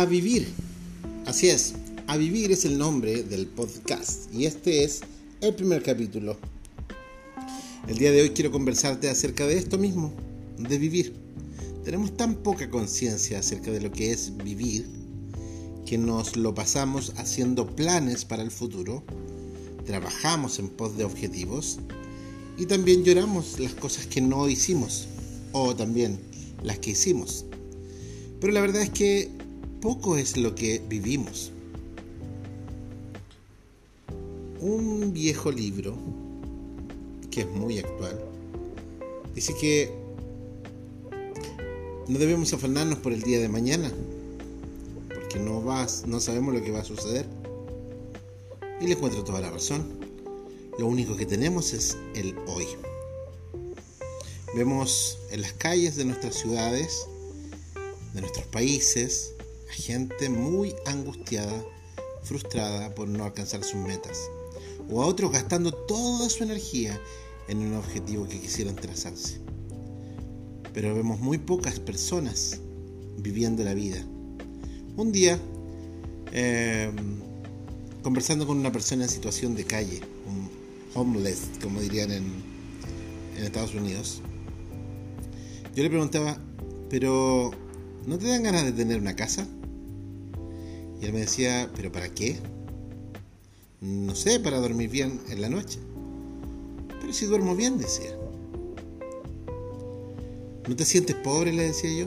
A vivir. Así es, A vivir es el nombre del podcast y este es el primer capítulo. El día de hoy quiero conversarte acerca de esto mismo, de vivir. Tenemos tan poca conciencia acerca de lo que es vivir que nos lo pasamos haciendo planes para el futuro, trabajamos en pos de objetivos y también lloramos las cosas que no hicimos o también las que hicimos. Pero la verdad es que poco es lo que vivimos. Un viejo libro, que es muy actual, dice que no debemos afanarnos por el día de mañana, porque no, vas, no sabemos lo que va a suceder. Y le encuentro toda la razón. Lo único que tenemos es el hoy. Vemos en las calles de nuestras ciudades, de nuestros países, gente muy angustiada, frustrada por no alcanzar sus metas, o a otros gastando toda su energía en un objetivo que quisieran trazarse. Pero vemos muy pocas personas viviendo la vida. Un día, em, conversando con una persona en situación de calle, un homeless, como dirían en, en Estados Unidos, yo le preguntaba, pero ¿no te dan ganas de tener una casa? Y él me decía, ¿pero para qué? No sé, para dormir bien en la noche. Pero si duermo bien, decía. ¿No te sientes pobre? le decía yo.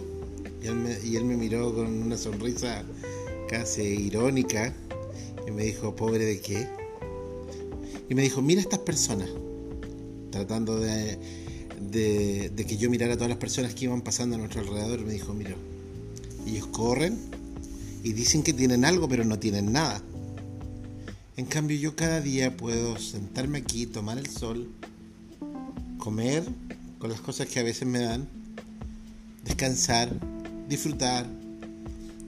Y él me, miró con una sonrisa casi irónica y me dijo, ¿pobre de qué? Y me dijo, mira estas personas, tratando de, de, de, que yo mirara a todas las personas que iban pasando a nuestro alrededor. Me dijo, mira, ellos corren y dicen que tienen algo, pero no tienen nada. En cambio, yo cada día puedo sentarme aquí, tomar el sol, comer con las cosas que a veces me dan, descansar, disfrutar,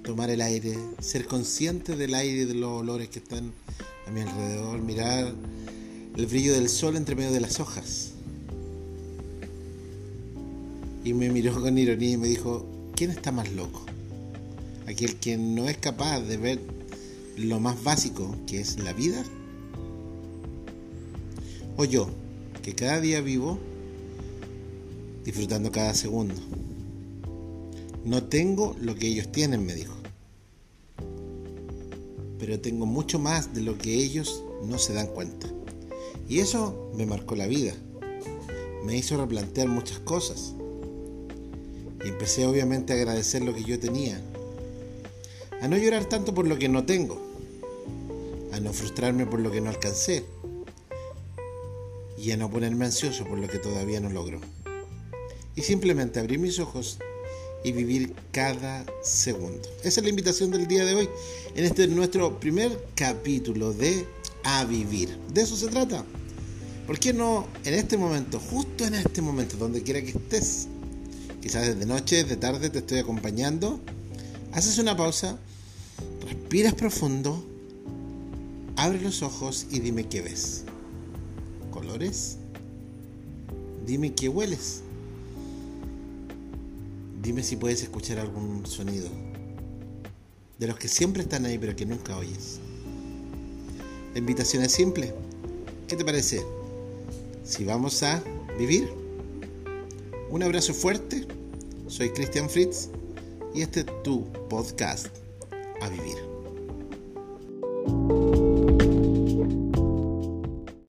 tomar el aire, ser consciente del aire y de los olores que están a mi alrededor, mirar el brillo del sol entre medio de las hojas. Y me miró con ironía y me dijo, ¿quién está más loco? Aquel que no es capaz de ver lo más básico que es la vida? ¿O yo, que cada día vivo disfrutando cada segundo? No tengo lo que ellos tienen, me dijo. Pero tengo mucho más de lo que ellos no se dan cuenta. Y eso me marcó la vida. Me hizo replantear muchas cosas. Y empecé obviamente a agradecer lo que yo tenía, a no llorar tanto por lo que no tengo, a no frustrarme por lo que no alcancé y a no ponerme ansioso por lo que todavía no logro. Y simplemente abrir mis ojos y vivir cada segundo. Esa es la invitación del día de hoy, en este nuestro primer capítulo de A Vivir. De eso se trata. ¿Por qué no en este momento, justo en este momento, donde quiera que estés, quizás desde noche, de tarde te estoy acompañando, haces una pausa Respiras profundo, abre los ojos y dime qué ves. ¿Colores? Dime qué hueles. Dime si puedes escuchar algún sonido. De los que siempre están ahí pero que nunca oyes. La invitación es simple. ¿Qué te parece? Si vamos a vivir. Un abrazo fuerte. Soy Cristian Fritz y este es tu podcast a vivir.